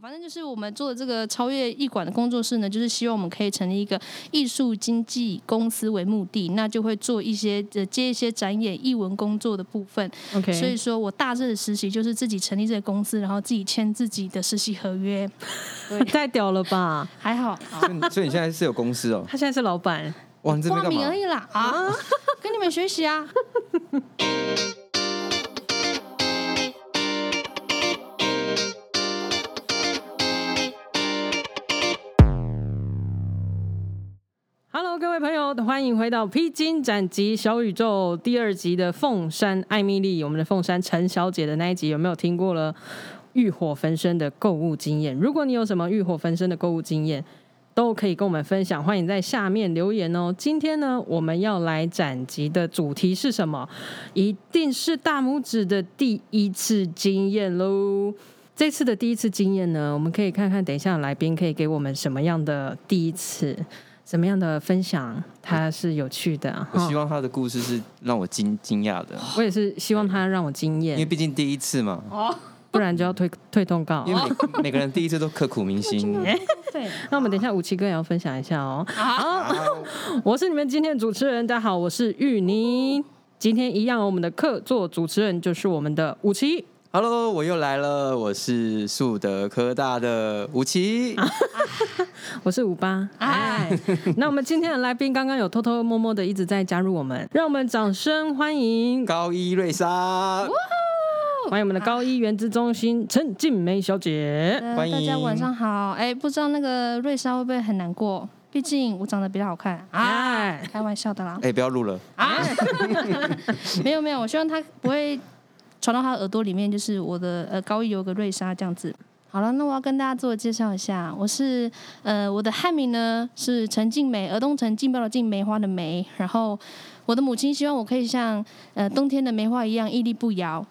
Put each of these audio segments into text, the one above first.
反正就是我们做的这个超越艺馆的工作室呢，就是希望我们可以成立一个艺术经纪公司为目的，那就会做一些呃接一些展演、艺文工作的部分。OK，所以说我大致的实习就是自己成立这个公司，然后自己签自己的实习合约。对，太屌了吧？还好，好所以你所以你现在是有公司哦？他现在是老板，哇，你这边干嘛挂名而？已啦啊，跟你们学习啊。朋友，欢迎回到《披荆斩棘小宇宙》第二集的凤山艾米丽，我们的凤山陈小姐的那一集有没有听过了？欲火焚身的购物经验，如果你有什么欲火焚身的购物经验，都可以跟我们分享，欢迎在下面留言哦。今天呢，我们要来斩集的主题是什么？一定是大拇指的第一次经验喽。这次的第一次经验呢，我们可以看看，等一下来宾可以给我们什么样的第一次，什么样的分享，它是有趣的。哈我希望他的故事是让我惊惊讶的，我也是希望他让我惊艳因为艳，毕竟第一次嘛，不然就要退退通告因。为每每个人第一次都刻苦铭心。对，那我们等一下武七哥也要分享一下哦。好我是你们今天的主持人，大家好，我是玉妮。今天一样，我们的客座主持人就是我们的武奇。Hello，我又来了，我是树德科大的吴奇。我是五八，哎，那我们今天的来宾刚刚有偷偷摸摸的一直在加入我们，让我们掌声欢迎，高一瑞莎，欢迎我们的高一原子中心陈静梅小姐。呃欢迎大家晚上好。哎，不知道那个瑞莎会不会很难过？毕竟我长得比较好看啊，哎，开玩笑的啦。哎、不要录了，没有没有，我希望她不会传到他耳朵里面，就是我的呃高一有个瑞莎这样子。好了，那我要跟大家自我介绍一下，我是呃我的汉名呢是陈静梅，尔东陈劲爆的静，梅花的梅。然后我的母亲希望我可以像呃冬天的梅花一样屹立不摇。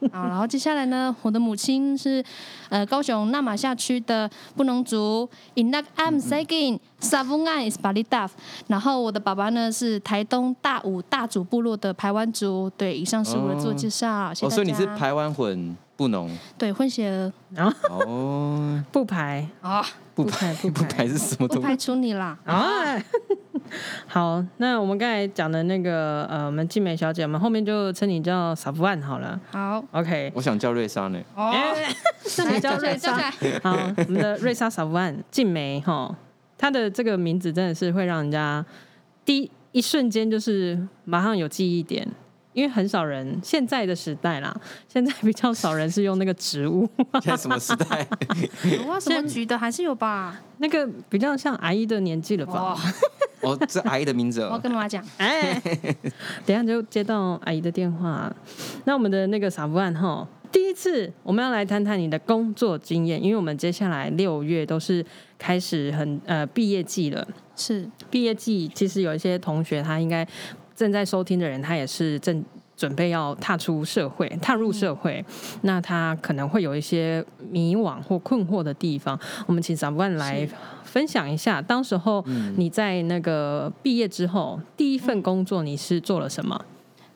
好，然后接下来呢，我的母亲是呃高雄纳马夏区的布农族，Inak Am Sagin Savungan is Bali Daf。然后我的爸爸呢是台东大武大主部落的排湾族。对，以上是我的自我介绍，谢谢哦，所以你是排湾混布农对混血儿 哦，不排啊，不不排不不排排是什么东西？不排除你啦。啊。好，那我们刚才讲的那个呃，我们静美小姐，我们后面就称你叫萨布万好了。好，OK，我想叫瑞莎呢。哦，那你叫瑞莎。好，我们的瑞莎萨布万静梅哈，她的这个名字真的是会让人家第一一瞬间就是马上有记忆点。因为很少人现在的时代啦，现在比较少人是用那个植物，现在什么时代？有啊，什么局的还是有吧？那个比较像阿姨的年纪了吧？哦，哦，这阿姨的名字我。跟妈妈讲。哎，等下就接到阿姨的电话。那我们的那个傻不案哈，第一次我们要来谈谈你的工作经验，因为我们接下来六月都是开始很呃毕业季了。是，毕业季其实有一些同学他应该正在收听的人，他也是正准备要踏出社会、踏入社会，那他可能会有一些迷惘或困惑的地方。我们请长官来分享一下，当时候你在那个毕业之后，第一份工作你是做了什么？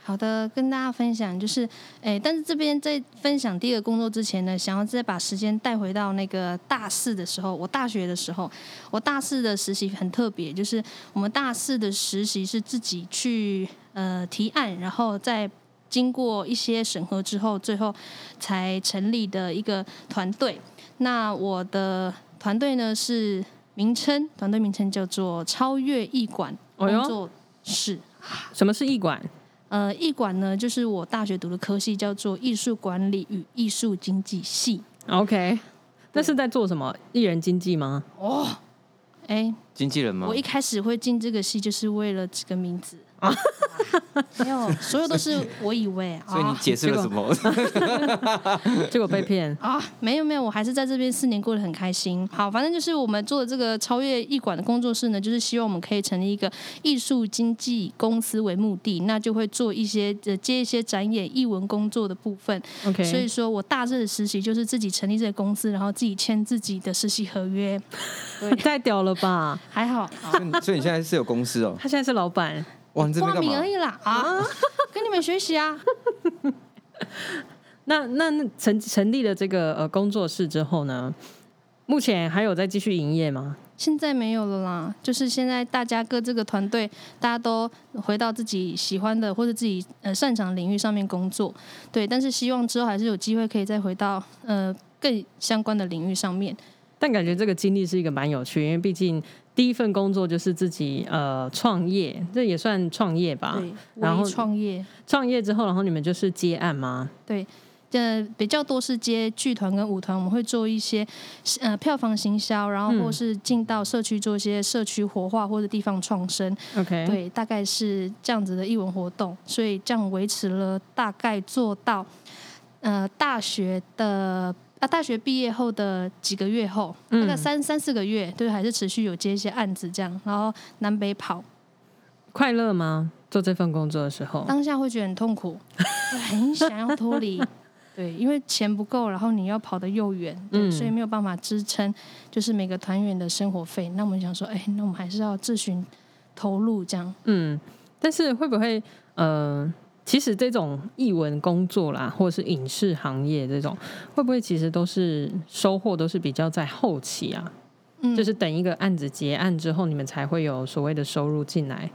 好的，跟大家分享就是，哎，但是这边在分享第一个工作之前呢，想要再把时间带回到那个大四的时候，我大学的时候，我大四的实习很特别，就是我们大四的实习是自己去呃提案，然后再经过一些审核之后，最后才成立的一个团队。那我的团队呢是名称，团队名称叫做超越艺馆工作室。什么是艺馆？呃，艺馆呢，就是我大学读的科系，叫做艺术管理与艺术经济系。OK，那是在做什么？艺人经济吗？哦，哎，经纪人吗我？一开始会进这个系，就是为了这个名字。啊没有，所有都是我以为啊。所以你解释了什么？结果被骗。啊，没有没有，我还是在这边四年过得很开心。好，反正就是我们做的这个超越艺馆的工作室呢，就是希望我们可以成立一个艺术经纪公司为目的，那就会做一些呃接一些展演、艺文工作的部分。OK，所以说我大致的实习就是自己成立这个公司，然后自己签自己的实习合约。对，太屌了吧？还好，所以你所以你现在是有公司哦。他现在是老板。挂名而？已啦啊，跟你们学习啊。那那那成成立了这个呃工作室之后呢，目前还有在继续营业吗？现在没有了啦，就是现在大家各这个团队，大家都回到自己喜欢的或者自己呃擅长的领域上面工作，对。但是希望之后还是有机会可以再回到呃更相关的领域上面。但感觉这个经历是一个蛮有趣，因为毕竟第一份工作就是自己呃创业，这也算创业吧。对，然后微创业，创业之后，然后你们就是接案吗？对。呃，比较多是接剧团跟舞团，我们会做一些呃票房行销，然后或是进到社区做一些社区活化或者地方创生。OK，对，大概是这样子的艺文活动，所以这样维持了大概做到呃大学的啊大学毕业后的几个月后，大概嗯三三四个月，对，还是持续有接一些案子这样，然后南北跑，快乐吗？做这份工作的时候，当下会觉得很痛苦，会 很想要脱离。对，因为钱不够，然后你要跑得又远，对，嗯所以没有办法支撑，就是每个团员的生活费。那我们想说，哎，那我们还是要自寻投入，这样。嗯，但是会不会呃，其实这种译文工作啦，或者是影视行业这种，会不会其实都是收获都是比较在后期啊？嗯，就是等一个案子结案之后，你们才会有所谓的收入进来。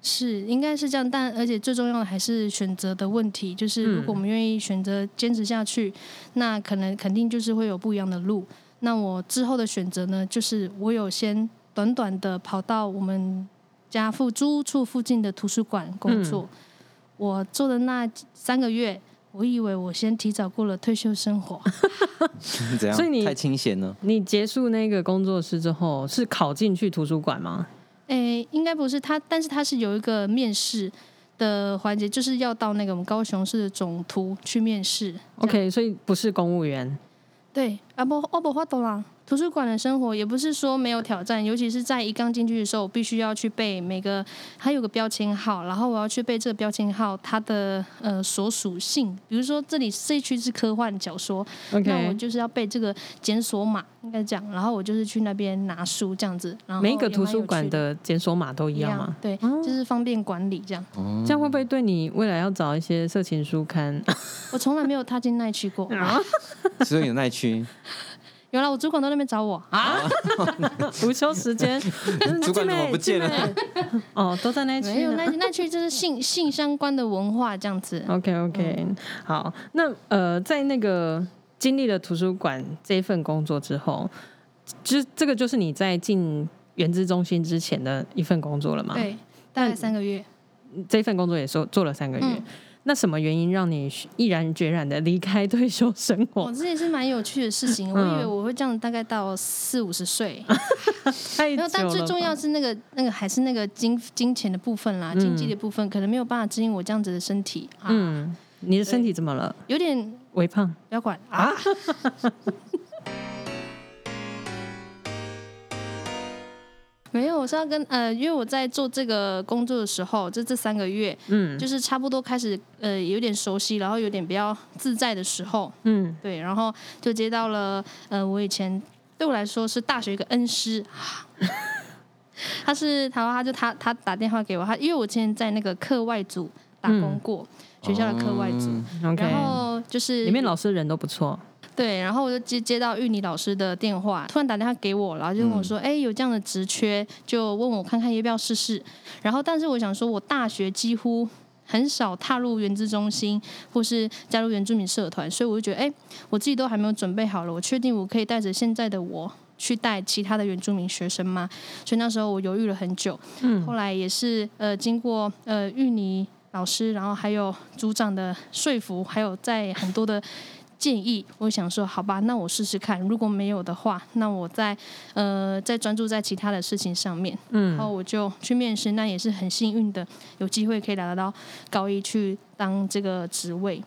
是，应该是这样，但而且最重要的还是选择的问题。就是如果我们愿意选择坚持下去，那可能肯定就是会有不一样的路。那我之后的选择呢，就是我有先短短的跑到我们家附租处附近的图书馆工作。我做的那三个月，我以为我先提早过了退休生活。怎样？所以你太清闲了。你结束那个工作室之后，是考进去图书馆吗？诶，应该不是他，但是他是有一个面试的环节，就是要到那个我们高雄市的总图去面试。OK，所以不是公务员。对，啊不，我不，我懂啦。图书馆的生活也不是说没有挑战，尤其是在一刚进去的时候，我必须要去背每个，它有个标签号，然后我要去背这个标签号它的呃所属性，比如说这里这一区是科幻小说，那我就是要背这个检索码，应该这样，然后我就是去那边拿书这样子，然后每一个图书馆的的检索码都一一样吗？对，就是方便管理这样。哦这样会不会对你未来要找一些色情书刊？我从来没有踏进那一区过，只 有你那一区，原来我主管都在那边找我啊，午休时间，主管怎么不见了 哦，都在那一区。没有那那区就是性性相关的文化这样子。OK OK，、好，那呃，在那个经历了图书馆这一份工作之后，就这个就是你在进原资中心之前的一份工作了吗？，对，大概三个月。这份工作也做做了三个月。嗯那什么原因让你毅然决然的离开退休生哦，活？这也是蛮有趣的事情。我嗯以为我会这样，大概到四五十岁。太久了吧，没有，但最重要是那个那个还是那个金金钱的部分啦，经济的部分可能没有办法支应我这样子的身体啊，嗯，你的身体怎么了？有点微胖？不要管啊。没有，我是要跟呃，因为我在做这个工作的时候，就这三个月，嗯。就是差不多开始呃有点熟悉，然后有点比较自在的时候，嗯。对，然后就接到了呃，我以前对我来说是大学一个恩师，他是他他就他他打电话给我，他因为我之前在那个课外组打工过，学校的课外组，然后就是里面老师人都不错。对，然后我就接接到玉妮老师的电话，突然打电话给我，然后就跟我说，哎、有这样的职缺，就问我看看要不要试试。然后，但是我想说，我大学几乎很少踏入原资中心或是加入原住民社团，所以我就觉得，哎，我自己都还没有准备好了，我确定我可以带着现在的我。去带其他的原住民学生吗？所以那时候我犹豫了很久，嗯后来也是呃经过呃玉妮老师，然后还有组长的说服，还有在很多的建议，我想说，好吧，那我试试看。如果没有的话，那我再呃再专注在其他的事情上面。嗯然后我就去面试，那也是很幸运的，有机会可以来到高一去当这个职位。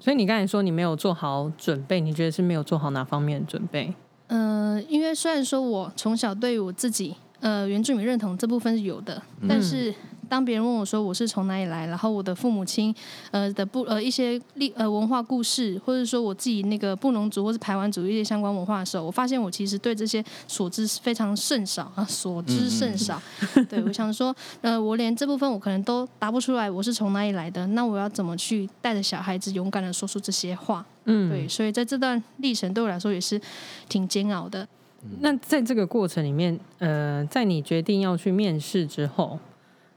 所以你刚才说你没有做好准备，你觉得是没有做好哪方面的准备？呃，因为虽然说我从小对我自己呃原住民认同这部分是有的，但是当别人问我说我是从哪里来，然后我的父母亲呃的不呃一些历呃文化故事，或者说我自己那个布农族或是排湾族一些相关文化的时候，我发现我其实对这些所知非常甚少啊，所知甚少。对我想说，呃，我连这部分我可能都答不出来，我是从哪里来的，那我要怎么去带着小孩子勇敢的说出这些话？嗯，对，所以在这段历程对我来说也是挺煎熬的。那在这个过程里面，呃，在你决定要去面试之后，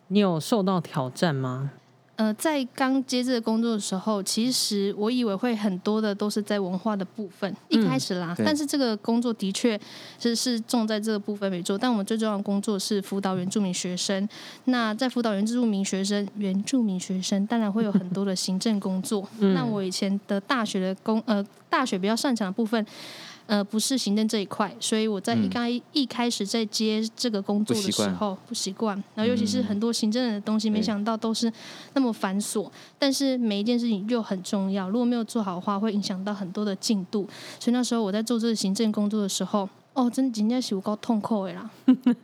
你有受到挑战吗？呃，在刚接这个工作的时候，其实我以为会很多的都是在文化的部分，一开始啦。对但是这个工作的确是是重在这个部分没错。但我们最重要的工作是辅导原住民学生。那在辅导原住民学生，原住民学生当然会有很多的行政工作。那我以前的大学的工呃大学比较擅长的部分。呃，不是行政这一块，所以我在一刚一开始在接这个工作的时候不习惯，然后尤其是很多行政的东西，没想到都是那么繁琐，但是每一件事情又很重要，如果没有做好的话，会影响到很多的进度。所以那时候我在做这个行政工作的时候，哦，真的今天是有够痛苦的啦，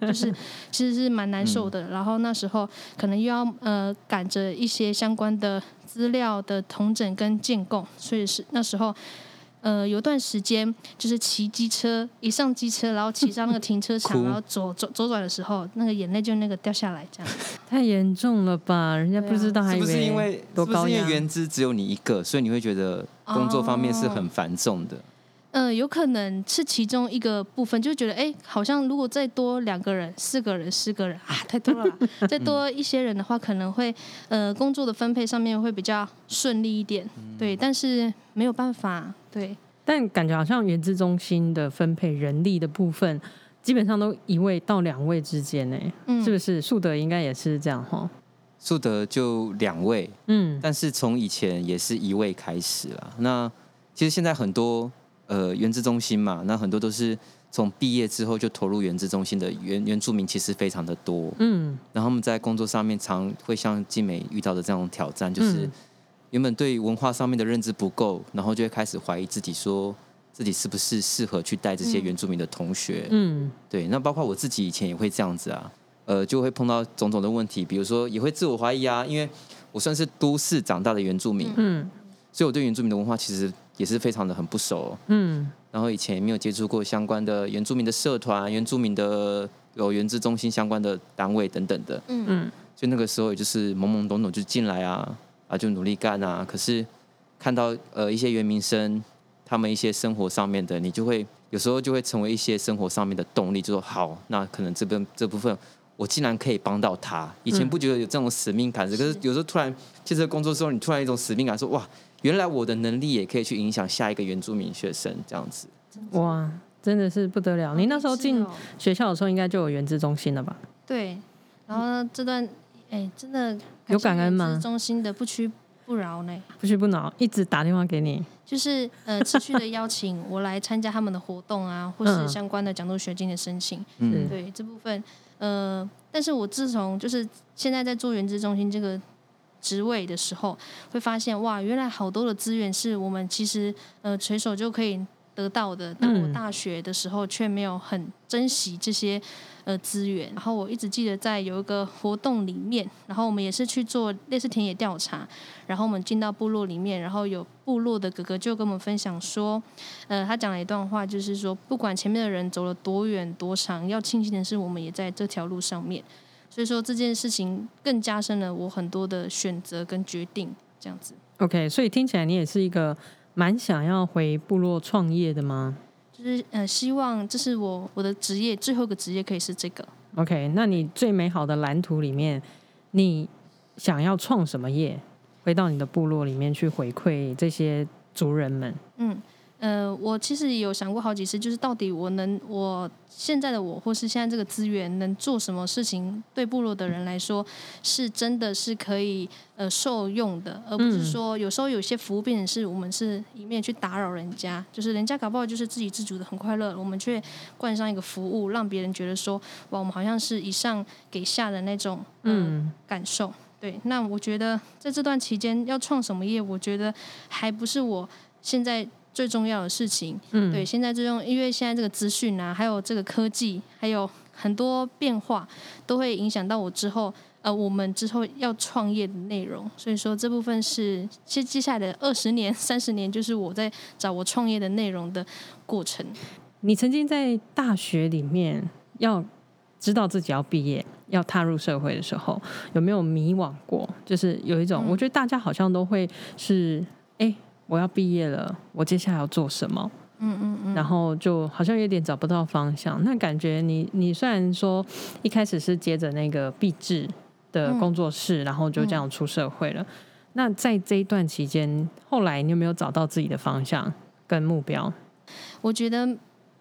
就是其实是蛮难受的。然后那时候可能又要呃赶着一些相关的资料的同整跟建构，所以是那时候。呃，有段时间就是骑机车，一上机车，然后骑上那个停车场，然后左左左转的时候，那个眼泪就那个掉下来，这样。太严重了吧？人家不知道，还以是不是因为为是不多高压？是因为原资只有你一个，所以你会觉得工作方面是很繁重的？呃，有可能是其中一个部分，就觉得哎，好像如果再多两个人、四个人、四个人啊，太多了。再多一些人的话，可能会呃工作的分配上面会比较顺利一点。对，但是没有办法，对。但感觉好像原资中心的分配人力的部分，基本上都一位到两位之间呢，嗯是不是？树德应该也是这样哈。树德就两位，嗯但是从以前也是一位开始啦。那其实现在很多呃原资中心嘛，那很多都是从毕业之后就投入原资中心的原原住民，其实非常的多。嗯然后他们在工作上面常会像静美遇到的这种挑战，就是嗯原本对文化上面的认知不够，然后就会开始怀疑自己，说自己是不是适合去带这些原住民的同学。嗯对，那包括我自己以前也会这样子啊，呃，就会碰到种种的问题，比如说也会自我怀疑啊，因为我算是都市长大的原住民，嗯所以我对原住民的文化其实也是非常的很不熟，嗯。然后以前也没有接触过相关的原住民的社团、原住民的有原资中心相关的单位等等的，嗯。嗯。所以那个时候也就是懵懵懂懂就进来啊啊就努力干啊，可是看到呃一些原民生他们一些生活上面的，你就会有时候就会成为一些生活上面的动力，就说好，那可能这边这部分我竟然可以帮到他。以前不觉得有这种使命感，可是有时候突然接着 工作之后，你突然一种使命感，说哇，原来我的能力也可以去影响下一个原住民学生这样子。哇，真的是不得了！你那时候进学校的时候，应该就有原资中心了吧？对，然后呢这段哎，真的有感恩吗中心的不屈不挠呢，不屈不挠，一直打电话给你。就是呃持续的邀请我来参加他们的活动啊，或嗯是相关的奖助学金的申请。嗯，对这部分，呃，但是我自从就是现在在做原资中心这个职位的时候，会发现哇，原来好多的资源是我们其实呃随手就可以得到的，但我嗯大学的时候却没有很珍惜这些呃资源。然后我一直记得在有一个活动里面，然后我们也是去做类似田野调查，然后我们进到部落里面，然后有部落的哥哥就跟我们分享说，呃，他讲了一段话，就是说不管前面的人走了多远多长，要庆幸的是我们也在这条路上面。所以说这件事情更加深了我很多的选择跟决定，这样子。OK，所以听起来你也是一个蛮想要回部落创业的吗就是呃，希望这是我我的职业最后一个职业可以是这个。？OK，那你最美好的蓝图里面，你想要创什么业？回到你的部落里面去回馈这些族人们。嗯，呃，我其实也有想过好几次，就是到底我能，我现在的我，或是现在这个资源，能做什么事情，对部落的人来说，是真的是可以呃受用的，而不是嗯说有时候有些服务变成是我们是一面去打扰人家，就是人家搞不好就是自给自足的很快乐，我们却冠上一个服务，让别人觉得说，哇，我们好像是以上给下的那种嗯嗯感受。对，那我觉得在这段期间要创什么业，我觉得还不是我现在最重要的事情。嗯，对，现在这种因为现在这个资讯啊，还有这个科技，还有很多变化，都会影响到我之后呃我们之后要创业的内容。所以说这部分是接接下来的二十年、三十年，就是我在找我创业的内容的过程。你曾经在大学里面要知道自己要毕业、要踏入社会的时候，有没有迷惘过？就是有一种，嗯我觉得大家好像都会是，哎、我要毕业了，我接下来要做什么？嗯嗯嗯，然后就好像有点找不到方向。那感觉你你虽然说一开始是接着那个毕制的工作室，然后就这样出社会了。那在这一段期间，后来你有没有找到自己的方向跟目标？我觉得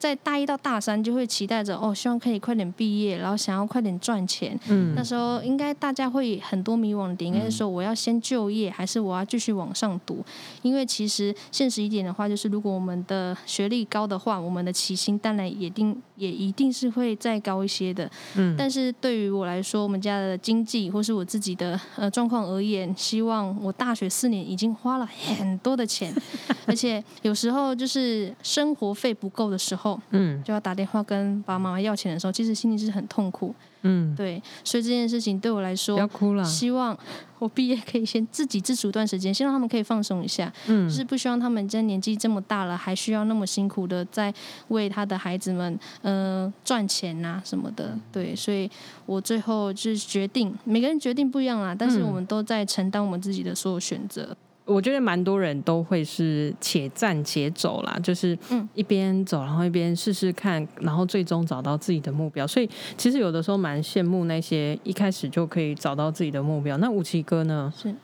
在大一到大三就会期待着哦，希望可以快点毕业，然后想要快点赚钱。嗯那时候应该大家会很多迷惘的点，应该是说我要先就业，还是我要继续往上读？因为其实现实一点的话，就是如果我们的学历高的话，我们的起薪当然也定也一定是会再高一些的。嗯但是对于我来说，我们家的经济或是我自己的呃状况而言，希望我大学四年已经花了很多的钱，而且有时候就是生活费不够的时候，嗯就要打电话跟爸爸妈妈要钱的时候，其实心里是很痛苦。嗯，对，所以这件事情对我来说要说，哭了。希望我毕业可以先自给自足一段时间，希望他们可以放松一下，嗯就是不希望他们在年纪这么大了，还需要那么辛苦的在为他的孩子们呃赚钱呐、什么的。对，所以我最后就是决定，每个人决定不一样啦，但是嗯我们都在承担我们自己的所有选择。我觉得蛮多人都会是且战且走啦，就是嗯一边走，然后一边试试看，然后最终找到自己的目标。所以其实有的时候蛮羡慕那些一开始就可以找到自己的目标。那武奇哥呢？是，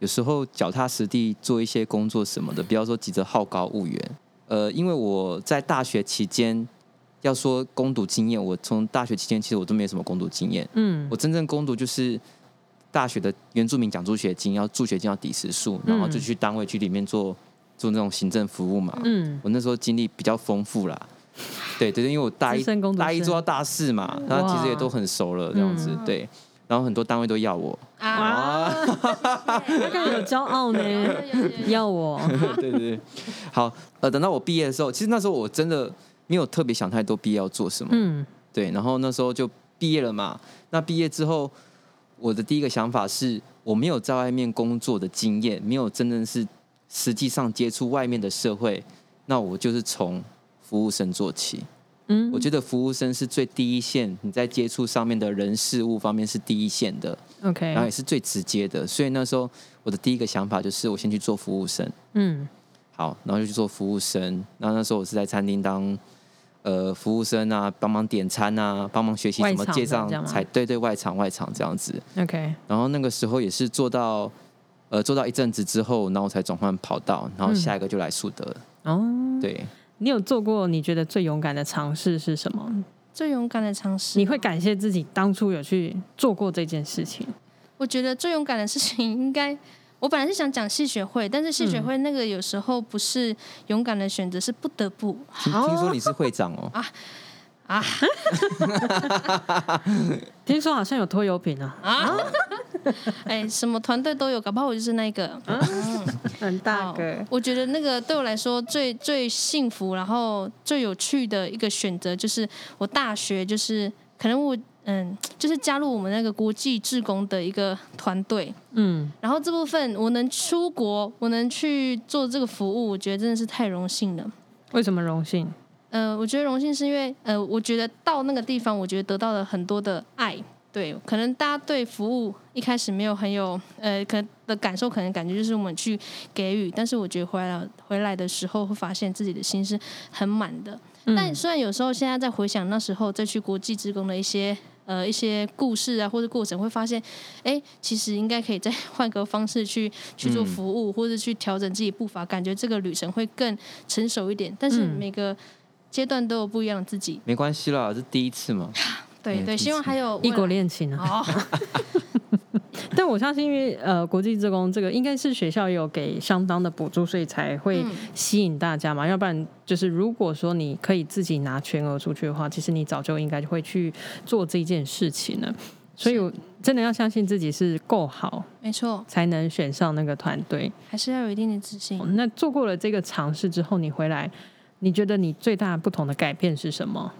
有时候脚踏实地做一些工作什么的，不要说急着好高骛远。呃，因为我在大学期间，要说攻读经验，我从大学期间其实我都没什么攻读经验。嗯我真正攻读就是大学的原住民奖助学金，要助学金要抵时数，然后就去单位去里面做做那种行政服务嘛。嗯我那时候经历比较丰富啦。对对对，因为我大一大一做到大四嘛，那其实也都很熟了这样子。嗯对，然后很多单位都要我。啊，他更 有骄傲呢，要我。对对对，好，呃，等到我毕业的时候，其实那时候我真的没有特别想太多毕业要做什么，嗯对，然后那时候就毕业了嘛。那毕业之后，我的第一个想法是我没有在外面工作的经验，没有真正是实际上接触外面的社会，那我就是从服务生做起。嗯我觉得服务生是最第一线，你在接触上面的人事物方面是第一线的，，OK，然后也是最直接的。所以那时候我的第一个想法就是，我先去做服务生。嗯好，然后就去做服务生。然后那时候我是在餐厅当呃服务生啊，帮忙点餐啊，帮忙学习外场怎么结账才对对外场外场这样子。，OK，然后那个时候也是做到呃做到一阵子之后，然后我才转换跑道，然后嗯下一个就来树德了。哦，对，你有做过你觉得最勇敢的尝试是什么？最勇敢的尝试，你会感谢自己当初有去做过这件事情。我觉得最勇敢的事情应该，我本来是想讲戏学会，但是戏学会那个有时候不是勇敢的选择，是不得不。听听说你是会长哦，啊。啊。听说好像有拖油瓶啊，啊！哎，什么团队都有，搞不好我就是那个。很大个。我觉得那个对我来说最最幸福，然后最有趣的一个选择，就是我大学就是可能我嗯，就是加入我们那个国际志工的一个团队。嗯然后这部分我能出国，我能去做这个服务，我觉得真的是太荣幸了。为什么荣幸？呃，我觉得荣幸是因为，呃，我觉得到那个地方，我觉得得到了很多的爱。对，可能大家对服务一开始没有很有，呃，可能的感受，可能感觉就是我们去给予，但是我觉得回来回来的时候，会发现自己的心是很满的。但虽然有时候现在在回想那时候再去国际职工的一些呃一些故事啊或者过程，会发现，哎，其实应该可以再换个方式去去做服务，或者去调整自己步伐，感觉这个旅程会更成熟一点。但是嗯每个阶段都有不一样的自己，没关系啦，这第一次嘛。对对，嗯希望还有异国恋情啊！哦，但我相信，因为呃，国际职工这个应该是学校有给相当的补助，所以才会嗯吸引大家嘛。要不然，就是如果说你可以自己拿全额出去的话，其实你早就应该会去做这件事情了。所以，我真的要相信自己是够好，没错，才能选上那个团队。还是要有一定的自信。那做过了这个尝试之后，你回来，你觉得你最大不同的改变是什么？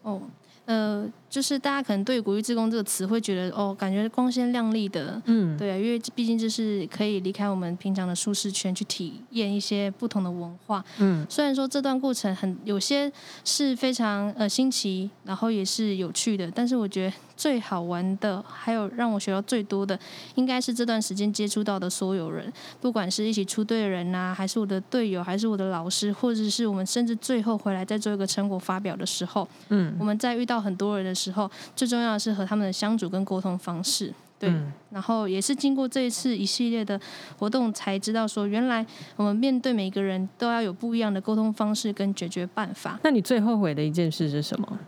哦，呃，就是大家可能对“国际职工”这个词会觉得哦，感觉光鲜亮丽的，嗯，对啊，因为毕竟这是可以离开我们平常的舒适圈，去体验一些不同的文化。嗯，虽然说这段过程很有些是非常呃新奇，然后也是有趣的，但是我觉得最好玩的，还有让我学到最多的，应该是这段时间接触到的所有人，不管是一起出队的人呐、还是我的队友，还是我的老师，或者是我们甚至最后回来再做一个成果发表的时候，嗯，我们在遇到很多人的时候，最重要的是和他们的相处跟沟通方式。对，嗯然后也是经过这一次一系列的活动，才知道说，原来我们面对每个人都要有不一样的沟通方式跟解决办法。那你最后悔的一件事是什么？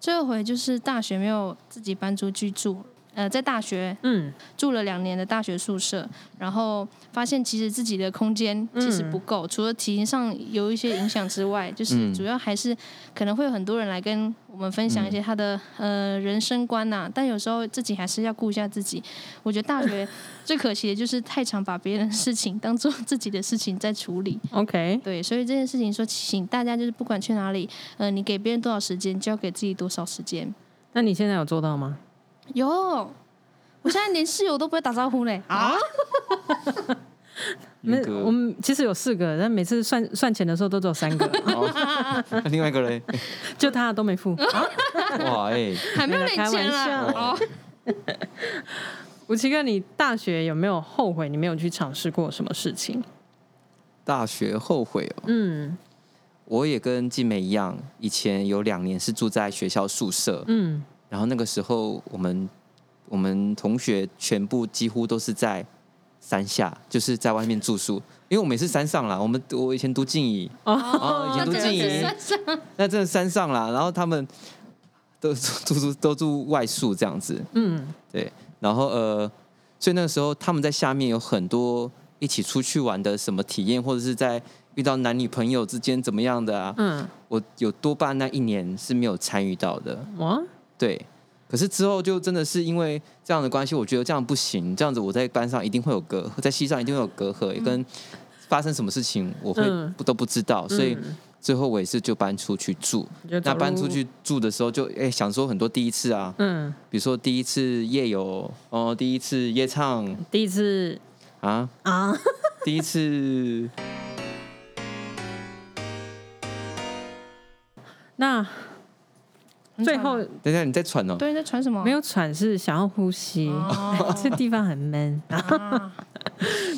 最后悔就是大学没有自己搬出去住，呃，在大学嗯住了两年的大学宿舍，然后发现其实自己的空间其实不够，除了体型上有一些影响之外，就是嗯主要还是可能会有很多人来跟我们分享一些他的、呃人生观呐、但有时候自己还是要顾一下自己。我觉得大学 最可惜的就是太常把别人的事情当做自己的事情在处理。，OK，对，所以这件事情说，请大家就是不管去哪里，呃，你给别人多少时间，就要给自己多少时间。那你现在有做到吗？有，我现在连室友都不会打招呼嘞 啊！没那，个我们其实有四个，但每次算算钱的时候都只有三个，哦那 另外一个嘞，就他都没付。哇哎，还没有领钱玩笑。啦。哦，吴奇哥，你大学有没有后悔你没有去尝试过什么事情？大学后悔哦。嗯。我也跟静美一样，以前有两年是住在学校宿舍，嗯然后那个时候我们我们同学全部几乎都是在山下，就是在外面住宿，因为我们也是山上啦。我们我以前读静怡，哦以前读静怡那真的山上啦，然后他们都住住 都住外宿这样子，嗯。对，然后呃，所以那个时候他们在下面有很多一起出去玩的什么体验，或者是在遇到男女朋友之间怎么样的啊，嗯，我有多半那一年是没有参与到的，哇，对。可是之后就真的是因为这样的关系，我觉得这样不行，这样子我在班上一定会有隔阂，在系上一定会有隔阂，也跟发生什么事情我会嗯。不都不知道，所以嗯。最后我也是就搬出去住。那搬出，去住的时候就，哎想说很多第一次啊，嗯，比如说第一次夜游，哦，第一次夜唱。第一次啊，啊，第一次 那很最后等一下你在喘哦，对在喘什么？没有喘是想要呼吸，哦。这地方很闷。啊，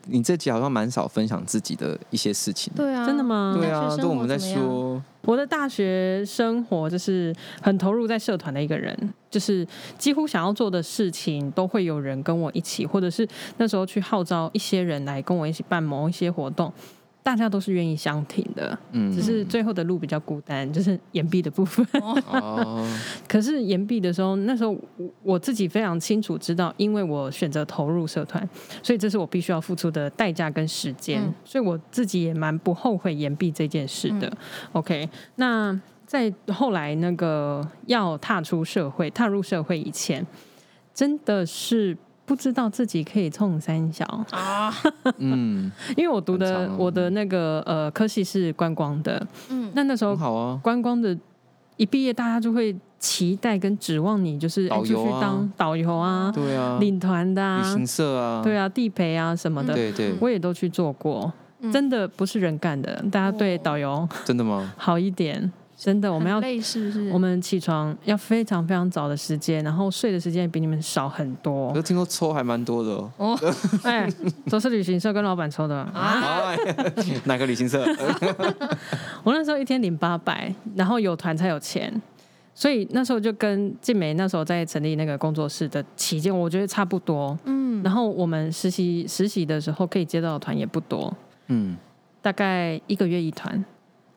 你这集好像蛮少分享自己的一些事情。对啊，真的吗？对啊，都我们在说，我的大学生活就是很投入在社团的一个人，就是几乎想要做的事情都会有人跟我一起，或者是那时候去号召一些人来跟我一起办某一些活动，大家都是愿意相挺的，嗯，只是最后的路比较孤单，就是岩壁的部分。哦，可是岩壁的时候，那时候我我自己非常清楚知道，因为我选择投入社团，所以这是我必须要付出的代价跟时间，嗯所以我自己也蛮不后悔岩壁这件事的。OK，那在后来那个要踏出社会、踏入社会以前，真的是。不知道自己可以冲三小，啊，嗯，因为我读的、哦我的那个呃科系是观光的，嗯，那那时候很好啊，观光的，一毕业大家就会期待跟指望你，就是哎出去导游啊。当导游啊、对啊，领团的啊旅，行社啊，对啊，地陪啊什么的，对对，我也都去做过，嗯。真的不是人干的，大家对哦导游真的吗？好一点，真的，我们要累是不是？我们起床要非常非常早的时间，然后睡的时间比你们少很多可。是听说抽还蛮多的哦。哎，都是旅行社跟老板抽的。啊，哪个旅行社？我那时候一天领八百，然后有团才有钱，所以那时候就跟静美那时候在成立那个工作室的期间，我觉得差不多。嗯，然后我们实习实习的时候可以接到的团也不多，嗯，大概一个月一团，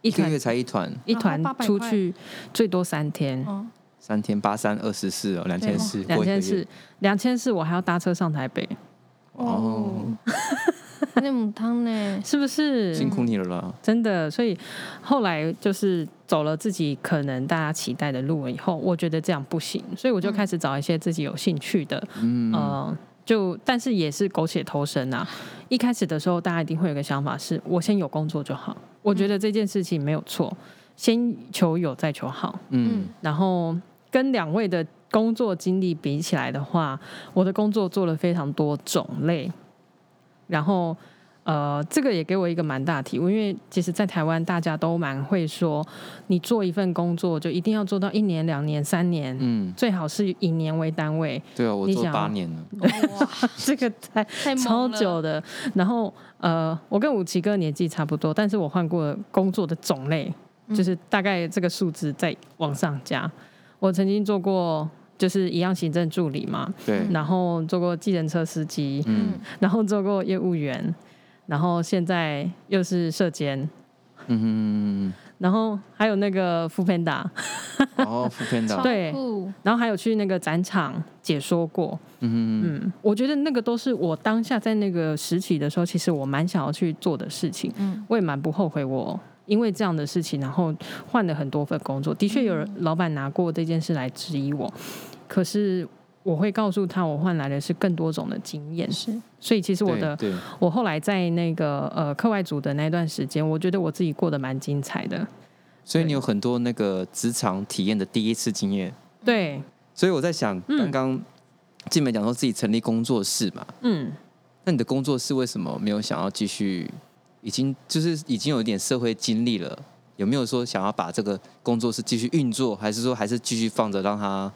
一个月才一团，一团然后800出去最多三天，哦，三天八三二十四哦，两千四，两千四，两千四我还要搭车上台北，哦，那母汤呢？是不是？辛苦你了啦。真的，所以后来就是走了自己可能大家期待的路了以后，我觉得这样不行，所以我就开始找一些自己有兴趣的，嗯，呃，就但是也是苟且偷生啊。一开始的时候，大家一定会有个想法是，我先有工作就好。我觉得这件事情没有错，先求有再求好。嗯，然后跟两位的工作经历比起来的话，我的工作做了非常多种类，然后。呃，这个也给我一个蛮大体悟，因为其实，在台湾大家都蛮会说，你做一份工作就一定要做到一年、两年、三年，嗯，最好是以年为单位。对啊，我做你想八年了，哇，这个太太猛超久的。然后呃，我跟武奇哥年纪差不多，但是我换过工作的种类，就是大概这个数字在往上加。我曾经做过就是一样行政助理嘛，对，然后做过计程车司机，嗯然后做过业务员，然后现在又是社监，嗯然后还有那个副 panda，哦，副片长，对。然后还有去那个展场解说过。嗯哼。嗯，我觉得那个都是我当下在那个时期的时候，其实我蛮想要去做的事情。嗯，我也蛮不后悔我。因为这样的事情，然后换了很多份工作，的确有人老板拿过这件事来质疑我，可是我会告诉他，我换来的是更多种的经验。是所以其实我的我后来在那个呃课外组的那段时间，我觉得我自己过得蛮精彩的。所以你有很多那个职场体验的第一次经验，对，所以我在想，嗯刚刚静美讲说自己成立工作室嘛，嗯，那你的工作室为什么没有想要继续？已经就是已经有一点社会经历了，有没有说想要把这个工作室继续运作，还是说还是继续放着让它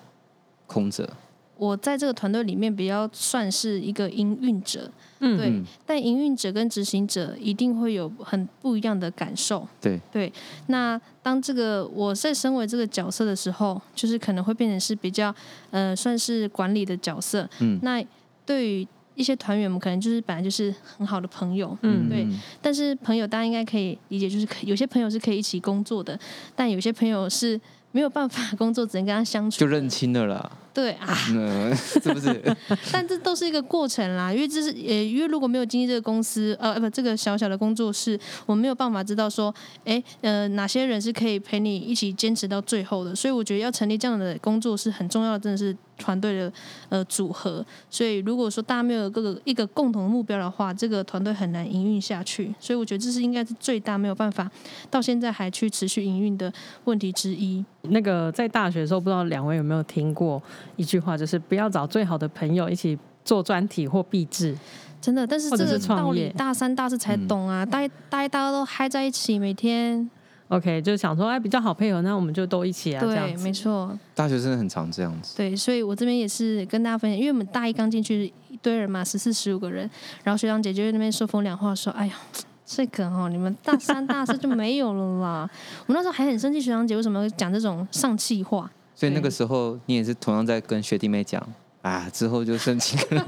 空着？我在这个团队里面比较算是一个营运者，嗯。对，嗯。但营运者跟执行者一定会有很不一样的感受。对，对，那当这个我在身为这个角色的时候，就是可能会变成是比较呃算是管理的角色。嗯。那对于一些团员们，可能就是本来就是很好的朋友，嗯。对但是朋友大家应该可以理解，就是可有些朋友是可以一起工作的，但有些朋友是没有办法 工作，只能跟他相处。就认清了啦，对啊，嗯，是不是？但这都是一个过程啦，因为这是呃，因为如果没有经历这个公司，呃，不，这个小小的工作室，我没有办法知道说，哎，呃，哪些人是可以陪你一起坚持到最后的。所以我觉得要成立这样的工作室很重要的，真的是团队的呃组合。所以如果说大家没有各个一个共同的目标的话，这个团队很难营运下去。所以我觉得这是应该是最大没有办法到现在还去持续营运的问题之一。那个在大学的时候，不知道两位有没有听过一句话，就是不要找最好的朋友一起做专题或毕制。真的，但是这个道理大三大四才懂啊，大一大一大家都嗨在一起，每天 OK，就是想说，哎，比较好配合，那我们就都一起啊，这对，样子。没错，大学真的很常这样子。对，所以我这边也是跟大家分享，因为我们大一刚进去一堆人嘛，十四十五个人，然后学长姐就在那边说风凉话，说：“哎呀，这个哦，你们大三大四就没有了啦。” 我们那时候还很生气，学长姐为什么要讲这种丧气话？所以那个时候你也是同样在跟学弟妹讲啊，之后就申请了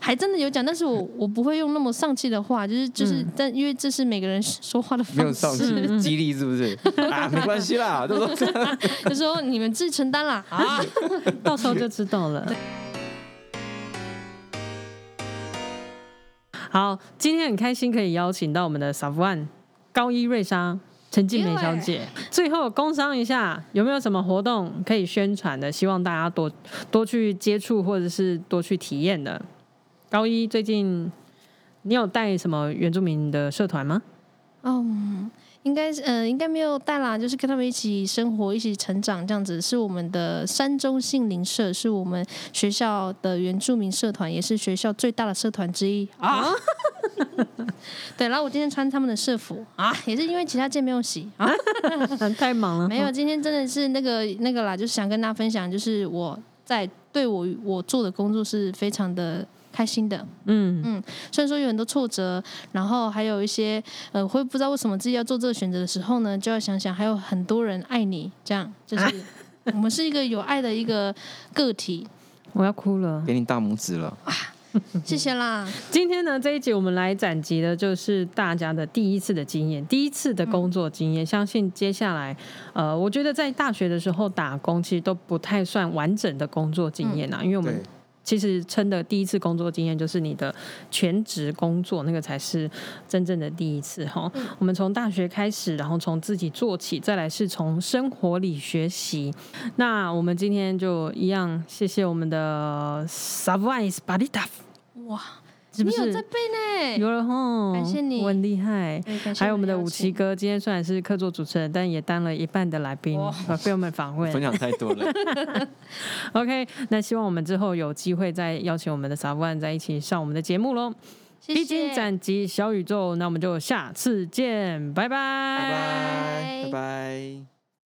还真的有讲，但是我我不会用那么丧气的话，就是就是，嗯。但因为这是每个人说话的没有方上式，激励是不是？啊，没关系啦，就说。就说你们自己承担啦。啊。到时候就知道了。好，今天很开心可以邀请到我们的 s a v a n 高一瑞莎陈静美小姐。最后工商一下，有没有什么活动可以宣传的？希望大家多多去接触或者是多去体验的。高一最近你有带什么原住民的社团吗？嗯，应该是呃，应该没有带啦，就是跟他们一起生活、一起成长这样子。是我们的山中杏林社，是我们学校的原住民社团，也是学校最大的社团之一啊。对，然后我今天穿他们的社服啊，也是因为其他件没有洗啊。太忙了，没有，今天真的是那个那个啦，就是想跟大家分享，就是我在对我我做的工作是非常的开心的。嗯虽然说有很多挫折，然后还有一些呃，会不知道为什么自己要做这个选择的时候呢，就要想想还有很多人爱你，这样就是 我们是一个有爱的一个个体。我要哭了。给你大拇指了。谢谢啦，今天呢这一集我们来展集的就是大家的第一次的经验，第一次的工作经验。相信接下来，呃，我觉得在大学的时候打工其实都不太算完整的工作经验啊，因为我们对，其实称的第一次工作经验就是你的全职工作，那个才是真正的第一次哈。我们从大学开始，然后从自己做起，再来是从生活里学习。那我们今天就一样，谢谢我们的 Savais b a d i t a 哇，是不是你有在？背呢？有了吼，感谢你我很厉害。对感谢还有我们的邀武奇哥，今天虽然是客座主持人，但也当了一半的来宾，呃被我们访问。分享太多了。OK，那希望我们之后有机会再邀请我们的撒布万在一起上我们的节目喽。披荆谢，斩棘小宇宙，那我们就下次见，拜拜，拜拜，拜拜。